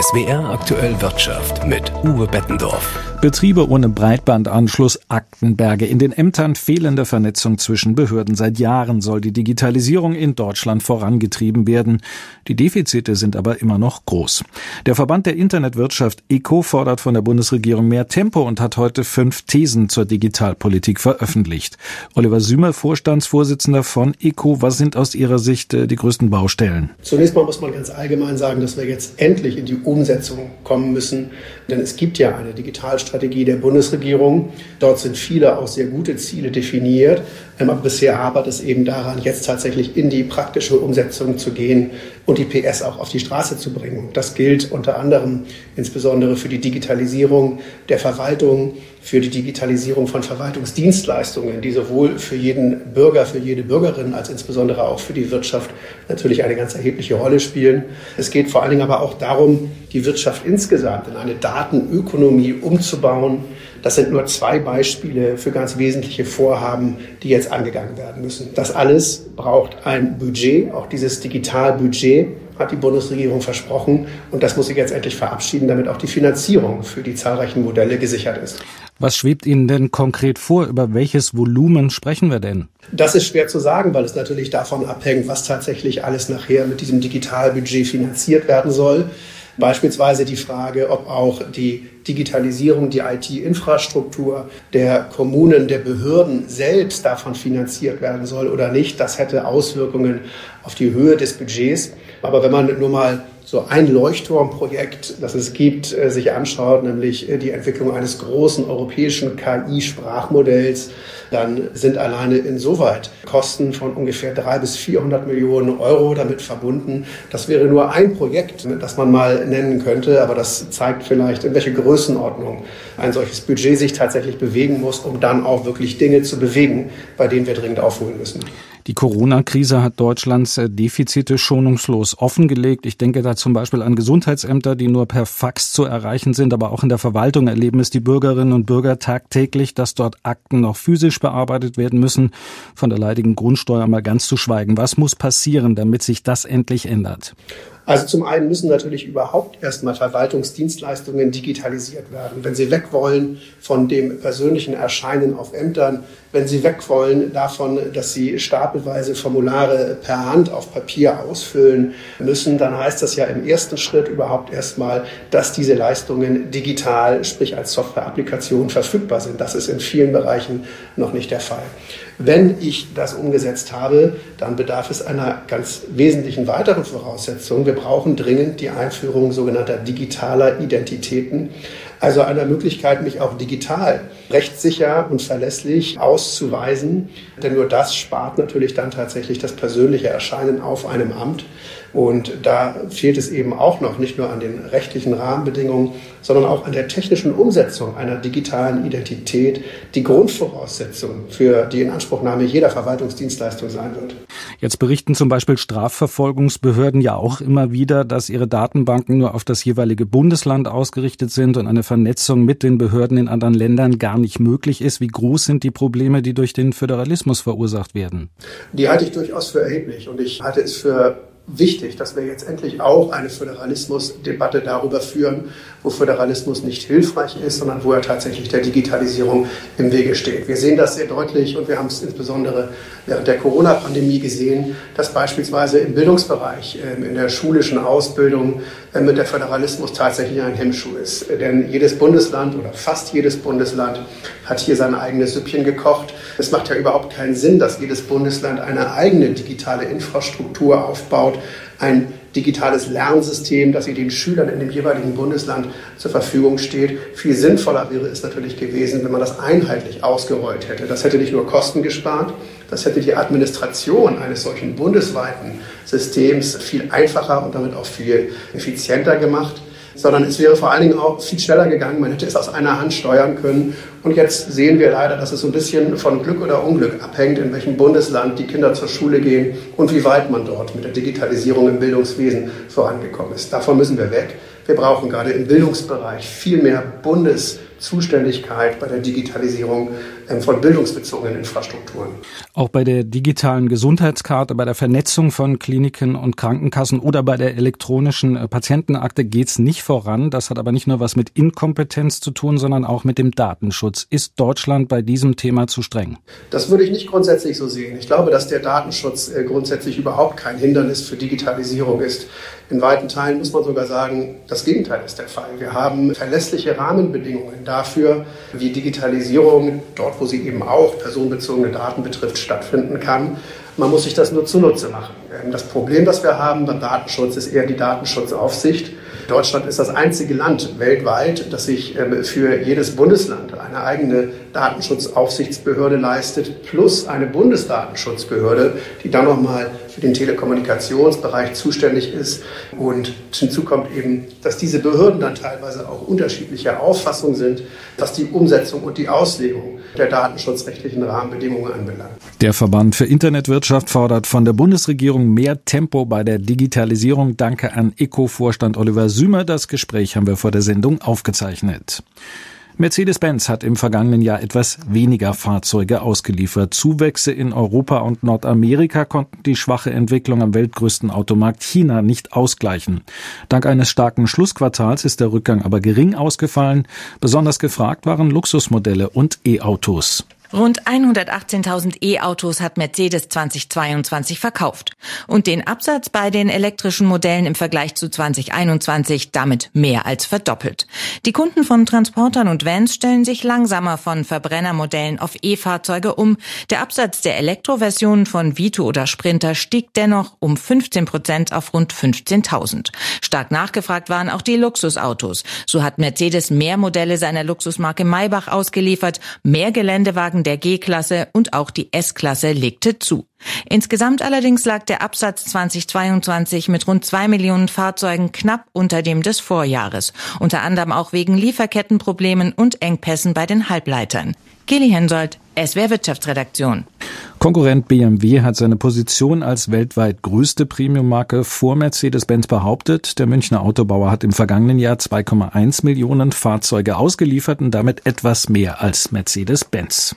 SWR aktuell Wirtschaft mit Uwe Bettendorf. Betriebe ohne Breitbandanschluss, Aktenberge. In den Ämtern fehlende Vernetzung zwischen Behörden. Seit Jahren soll die Digitalisierung in Deutschland vorangetrieben werden. Die Defizite sind aber immer noch groß. Der Verband der Internetwirtschaft ECO fordert von der Bundesregierung mehr Tempo und hat heute fünf Thesen zur Digitalpolitik veröffentlicht. Oliver Sümer, Vorstandsvorsitzender von ECO, was sind aus Ihrer Sicht äh, die größten Baustellen? Zunächst mal muss man ganz allgemein sagen, dass wir jetzt endlich in die Umsetzung kommen müssen. Denn es gibt ja eine Digitalstrategie der Bundesregierung. Dort sind viele auch sehr gute Ziele definiert. Ähm, aber bisher hapert es eben daran, jetzt tatsächlich in die praktische Umsetzung zu gehen und die PS auch auf die Straße zu bringen. Das gilt unter anderem insbesondere für die Digitalisierung der Verwaltung, für die Digitalisierung von Verwaltungsdienstleistungen, die sowohl für jeden Bürger, für jede Bürgerin als insbesondere auch für die Wirtschaft natürlich eine ganz erhebliche Rolle spielen. Es geht vor allen Dingen aber auch darum, die Wirtschaft insgesamt in eine Datenökonomie umzubauen, das sind nur zwei Beispiele für ganz wesentliche Vorhaben, die jetzt angegangen werden müssen. Das alles braucht ein Budget, auch dieses Digitalbudget hat die Bundesregierung versprochen und das muss sich jetzt endlich verabschieden, damit auch die Finanzierung für die zahlreichen Modelle gesichert ist. Was schwebt Ihnen denn konkret vor? Über welches Volumen sprechen wir denn? Das ist schwer zu sagen, weil es natürlich davon abhängt, was tatsächlich alles nachher mit diesem Digitalbudget finanziert werden soll. Beispielsweise die Frage, ob auch die Digitalisierung, die IT-Infrastruktur der Kommunen, der Behörden selbst davon finanziert werden soll oder nicht. Das hätte Auswirkungen auf die Höhe des Budgets. Aber wenn man nur mal so ein Leuchtturmprojekt, das es gibt, äh, sich anschaut, nämlich äh, die Entwicklung eines großen europäischen KI-Sprachmodells, dann sind alleine insoweit Kosten von ungefähr drei bis 400 Millionen Euro damit verbunden. Das wäre nur ein Projekt, das man mal nennen könnte, aber das zeigt vielleicht, in welche Größenordnung ein solches Budget sich tatsächlich bewegen muss, um dann auch wirklich Dinge zu bewegen, bei denen wir dringend aufholen müssen. Die Corona-Krise hat Deutschlands äh, Defizite schonungslos offengelegt. Ich denke da zum Beispiel an Gesundheitsämter, die nur per Fax zu erreichen sind, aber auch in der Verwaltung erleben es die Bürgerinnen und Bürger tagtäglich, dass dort Akten noch physisch bearbeitet werden müssen. Von der leidigen Grundsteuer mal ganz zu schweigen. Was muss passieren, damit sich das endlich ändert? Also zum einen müssen natürlich überhaupt erstmal Verwaltungsdienstleistungen digitalisiert werden. Wenn Sie weg wollen von dem persönlichen Erscheinen auf Ämtern, wenn Sie weg wollen davon, dass Sie stapelweise Formulare per Hand auf Papier ausfüllen müssen, dann heißt das ja im ersten Schritt überhaupt erstmal, dass diese Leistungen digital, sprich als Software-Applikation verfügbar sind. Das ist in vielen Bereichen noch nicht der Fall. Wenn ich das umgesetzt habe, dann bedarf es einer ganz wesentlichen weiteren Voraussetzung. Wir brauchen dringend die Einführung sogenannter digitaler Identitäten, also einer Möglichkeit, mich auch digital rechtssicher und verlässlich auszuweisen. Denn nur das spart natürlich dann tatsächlich das persönliche Erscheinen auf einem Amt. Und da fehlt es eben auch noch nicht nur an den rechtlichen Rahmenbedingungen, sondern auch an der technischen Umsetzung einer digitalen Identität, die Grundvoraussetzung für die Inanspruchnahme jeder Verwaltungsdienstleistung sein wird. Jetzt berichten zum Beispiel Strafverfolgungsbehörden ja auch immer wieder, dass ihre Datenbanken nur auf das jeweilige Bundesland ausgerichtet sind und eine Vernetzung mit den Behörden in anderen Ländern gar nicht möglich ist. Wie groß sind die Probleme, die durch den Föderalismus verursacht werden? Die halte ich durchaus für erheblich und ich halte es für wichtig, dass wir jetzt endlich auch eine Föderalismusdebatte darüber führen, wo Föderalismus nicht hilfreich ist, sondern wo er tatsächlich der Digitalisierung im Wege steht. Wir sehen das sehr deutlich und wir haben es insbesondere während der Corona-Pandemie gesehen, dass beispielsweise im Bildungsbereich, ähm, in der schulischen Ausbildung äh, mit der Föderalismus tatsächlich ein Hemmschuh ist. Denn jedes Bundesland oder fast jedes Bundesland hat hier sein eigenes Süppchen gekocht. Es macht ja überhaupt keinen Sinn, dass jedes Bundesland eine eigene digitale Infrastruktur aufbaut, ein digitales Lernsystem, das sie den Schülern in dem jeweiligen Bundesland zur Verfügung steht. Viel sinnvoller wäre es natürlich gewesen, wenn man das einheitlich ausgerollt hätte. Das hätte nicht nur Kosten gespart, das hätte die Administration eines solchen bundesweiten Systems viel einfacher und damit auch viel effizienter gemacht sondern es wäre vor allen Dingen auch viel schneller gegangen. Man hätte es aus einer Hand steuern können Und jetzt sehen wir leider, dass es so ein bisschen von Glück oder Unglück abhängt, in welchem Bundesland die Kinder zur Schule gehen und wie weit man dort mit der Digitalisierung im Bildungswesen vorangekommen ist. Davon müssen wir weg. Wir brauchen gerade im Bildungsbereich viel mehr Bundes- Zuständigkeit bei der Digitalisierung ähm, von bildungsbezogenen Infrastrukturen. Auch bei der digitalen Gesundheitskarte, bei der Vernetzung von Kliniken und Krankenkassen oder bei der elektronischen äh, Patientenakte geht es nicht voran. Das hat aber nicht nur was mit Inkompetenz zu tun, sondern auch mit dem Datenschutz. Ist Deutschland bei diesem Thema zu streng? Das würde ich nicht grundsätzlich so sehen. Ich glaube, dass der Datenschutz äh, grundsätzlich überhaupt kein Hindernis für Digitalisierung ist. In weiten Teilen muss man sogar sagen, das Gegenteil ist der Fall. Wir haben verlässliche Rahmenbedingungen dafür, wie Digitalisierung dort, wo sie eben auch personenbezogene Daten betrifft, stattfinden kann. Man muss sich das nur zunutze machen. Das Problem, das wir haben beim Datenschutz, ist eher die Datenschutzaufsicht. Deutschland ist das einzige Land weltweit, das sich ähm, für jedes Bundesland eine eigene Datenschutzaufsichtsbehörde leistet, plus eine Bundesdatenschutzbehörde, die dann nochmal für den Telekommunikationsbereich zuständig ist. Und hinzu kommt eben, dass diese Behörden dann teilweise auch unterschiedlicher Auffassung sind, was die Umsetzung und die Auslegung der datenschutzrechtlichen Rahmenbedingungen anbelangt. Der Verband für Internetwirtschaft fordert von der Bundesregierung mehr Tempo bei der Digitalisierung. Danke an ECO-Vorstand Oliver Sümer. Das Gespräch haben wir vor der Sendung aufgezeichnet. Mercedes-Benz hat im vergangenen Jahr etwas weniger Fahrzeuge ausgeliefert. Zuwächse in Europa und Nordamerika konnten die schwache Entwicklung am weltgrößten Automarkt China nicht ausgleichen. Dank eines starken Schlussquartals ist der Rückgang aber gering ausgefallen. Besonders gefragt waren Luxusmodelle und E-Autos. Rund 118.000 E-Autos hat Mercedes 2022 verkauft und den Absatz bei den elektrischen Modellen im Vergleich zu 2021 damit mehr als verdoppelt. Die Kunden von Transportern und Vans stellen sich langsamer von Verbrennermodellen auf E-Fahrzeuge um. Der Absatz der Elektroversionen von Vito oder Sprinter stieg dennoch um 15 Prozent auf rund 15.000. Stark nachgefragt waren auch die Luxusautos. So hat Mercedes mehr Modelle seiner Luxusmarke Maybach ausgeliefert, mehr Geländewagen Wagen der G-Klasse und auch die S-Klasse legte zu. Insgesamt allerdings lag der Absatz 2022 mit rund zwei Millionen Fahrzeugen knapp unter dem des Vorjahres, unter anderem auch wegen Lieferkettenproblemen und Engpässen bei den Halbleitern. Kili Hensoldt, SWR Wirtschaftsredaktion. Konkurrent BMW hat seine Position als weltweit größte Premiummarke vor Mercedes-Benz behauptet. Der Münchner Autobauer hat im vergangenen Jahr 2,1 Millionen Fahrzeuge ausgeliefert und damit etwas mehr als Mercedes-Benz.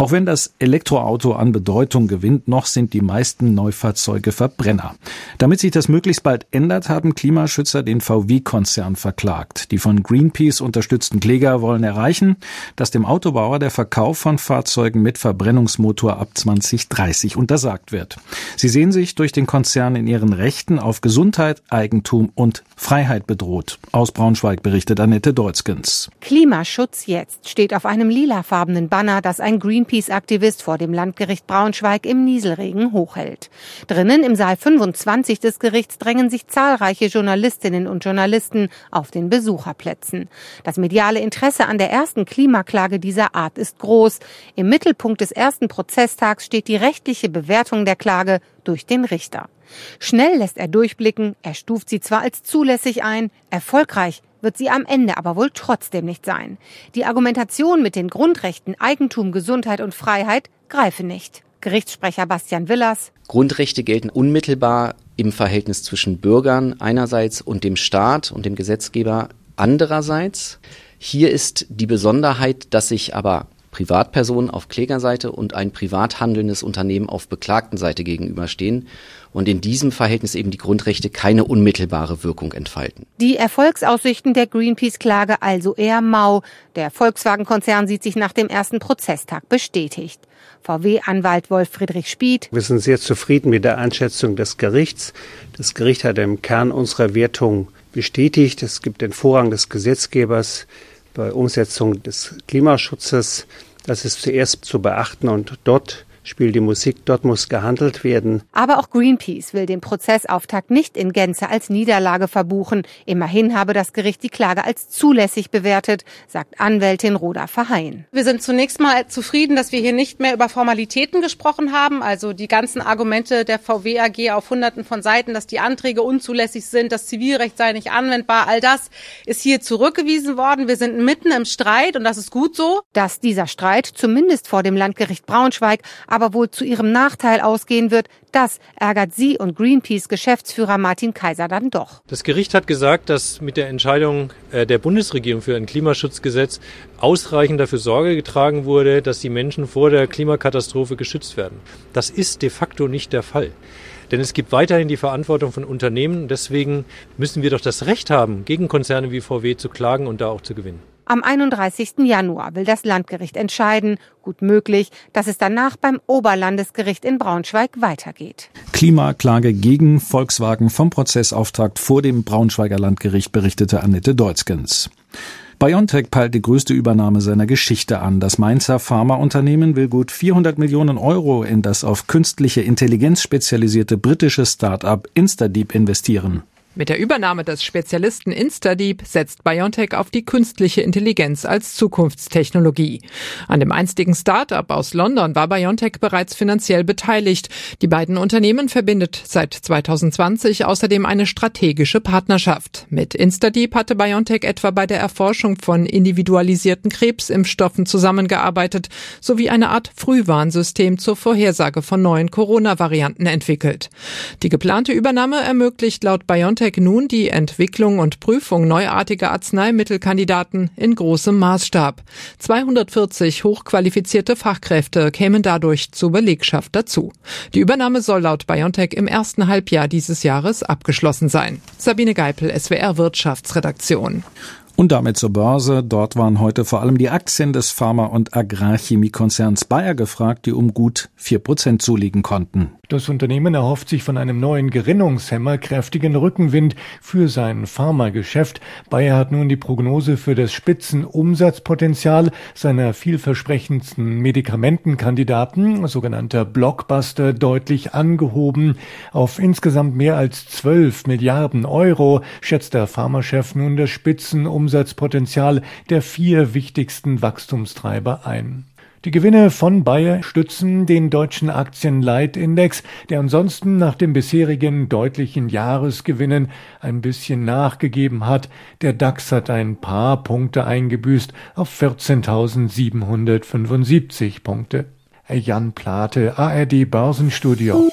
Auch wenn das Elektroauto an Bedeutung gewinnt, noch sind die meisten Neufahrzeuge Verbrenner. Damit sich das möglichst bald ändert, haben Klimaschützer den VW-Konzern verklagt. Die von Greenpeace unterstützten Kläger wollen erreichen, dass dem Autobauer der Verkauf von Fahrzeugen mit Verbrennungsmotor ab 2030 untersagt wird. Sie sehen sich durch den Konzern in ihren Rechten auf Gesundheit, Eigentum und Freiheit bedroht. Aus Braunschweig berichtet Annette Deutzgens. Klimaschutz jetzt steht auf einem lilafarbenen Banner, das ein Greenpeace Greenpeace-Aktivist vor dem Landgericht Braunschweig im Nieselregen hochhält. Drinnen im Saal 25 des Gerichts drängen sich zahlreiche Journalistinnen und Journalisten auf den Besucherplätzen. Das mediale Interesse an der ersten Klimaklage dieser Art ist groß. Im Mittelpunkt des ersten Prozesstags steht die rechtliche Bewertung der Klage durch den Richter. Schnell lässt er durchblicken, er stuft sie zwar als zulässig ein, erfolgreich wird sie am Ende aber wohl trotzdem nicht sein. Die Argumentation mit den Grundrechten Eigentum, Gesundheit und Freiheit greife nicht. Gerichtssprecher Bastian Willers. Grundrechte gelten unmittelbar im Verhältnis zwischen Bürgern einerseits und dem Staat und dem Gesetzgeber andererseits. Hier ist die Besonderheit, dass sich aber Privatpersonen auf Klägerseite und ein privat handelndes Unternehmen auf Beklagtenseite gegenüberstehen und in diesem Verhältnis eben die Grundrechte keine unmittelbare Wirkung entfalten. Die Erfolgsaussichten der Greenpeace-Klage also eher mau. Der Volkswagen-Konzern sieht sich nach dem ersten Prozesstag bestätigt. VW-Anwalt Wolf Friedrich Spied. Wir sind sehr zufrieden mit der Einschätzung des Gerichts. Das Gericht hat im Kern unserer Wertung bestätigt. Es gibt den Vorrang des Gesetzgebers bei Umsetzung des Klimaschutzes. Das ist zuerst zu beachten und dort spielt die Musik, dort muss gehandelt werden. Aber auch Greenpeace will den Prozessauftakt nicht in Gänze als Niederlage verbuchen. Immerhin habe das Gericht die Klage als zulässig bewertet, sagt Anwältin Roda Verheyen. Wir sind zunächst mal zufrieden, dass wir hier nicht mehr über Formalitäten gesprochen haben, also die ganzen Argumente der VW AG auf hunderten von Seiten, dass die Anträge unzulässig sind, das Zivilrecht sei nicht anwendbar, all das ist hier zurückgewiesen worden. Wir sind mitten im Streit und das ist gut so. Dass dieser Streit zumindest vor dem Landgericht Braunschweig aber wohl zu ihrem Nachteil ausgehen wird, das ärgert sie und Greenpeace-Geschäftsführer Martin Kaiser dann doch. Das Gericht hat gesagt, dass mit der Entscheidung äh, der Bundesregierung für ein Klimaschutzgesetz ausreichend dafür Sorge getragen wurde, dass die Menschen vor der Klimakatastrophe geschützt werden. Das ist de facto nicht der Fall. Denn es gibt weiterhin die Verantwortung von Unternehmen. Deswegen müssen wir doch das Recht haben, gegen Konzerne wie VW zu klagen und da auch zu gewinnen. Am 31. Januar will das Landgericht entscheiden. Gut möglich, dass es danach beim Oberlandesgericht in Braunschweig weitergeht. Klimaklage gegen Volkswagen vom Prozessauftakt vor dem Braunschweiger Landgericht berichtete Annette Deutzgens. BioNTech peilt die größte Übernahme seiner Geschichte an. Das Mainzer Pharmaunternehmen will gut 400 Millionen Euro in das auf künstliche Intelligenz spezialisierte britische Start-up Instadeep investieren. Mit der Übernahme des Spezialisten Instadeep setzt BioNTech auf die künstliche Intelligenz als Zukunftstechnologie. An dem einstigen Start-up aus London war BioNTech bereits finanziell beteiligt. Die beiden Unternehmen verbindet seit 2020 außerdem eine strategische Partnerschaft. Mit Instadeep hatte BioNTech etwa bei der Erforschung von individualisierten Krebsimpfstoffen zusammengearbeitet sowie eine Art Frühwarnsystem zur Vorhersage von neuen Corona-Varianten entwickelt. Die geplante Übernahme ermöglicht laut BioNTech BioNTech nun die Entwicklung und Prüfung neuartiger Arzneimittelkandidaten in großem Maßstab. 240 hochqualifizierte Fachkräfte kämen dadurch zur Belegschaft dazu. Die Übernahme soll laut BioNTech im ersten Halbjahr dieses Jahres abgeschlossen sein. Sabine Geipel, SWR Wirtschaftsredaktion. Und damit zur Börse. Dort waren heute vor allem die Aktien des Pharma- und Agrarchemiekonzerns Bayer gefragt, die um gut vier Prozent zulegen konnten. Das Unternehmen erhofft sich von einem neuen Gerinnungshemmer kräftigen Rückenwind für sein Pharmageschäft. Bayer hat nun die Prognose für das Spitzenumsatzpotenzial seiner vielversprechendsten Medikamentenkandidaten, sogenannter Blockbuster, deutlich angehoben. Auf insgesamt mehr als 12 Milliarden Euro schätzt der Pharmachef nun das Spitzenumsatzpotenzial der vier wichtigsten Wachstumstreiber ein. Die Gewinne von Bayer stützen den deutschen Aktienleitindex, der ansonsten nach den bisherigen deutlichen Jahresgewinnen ein bisschen nachgegeben hat. Der DAX hat ein paar Punkte eingebüßt auf 14.775 Punkte. Jan Plate, ARD Börsenstudio.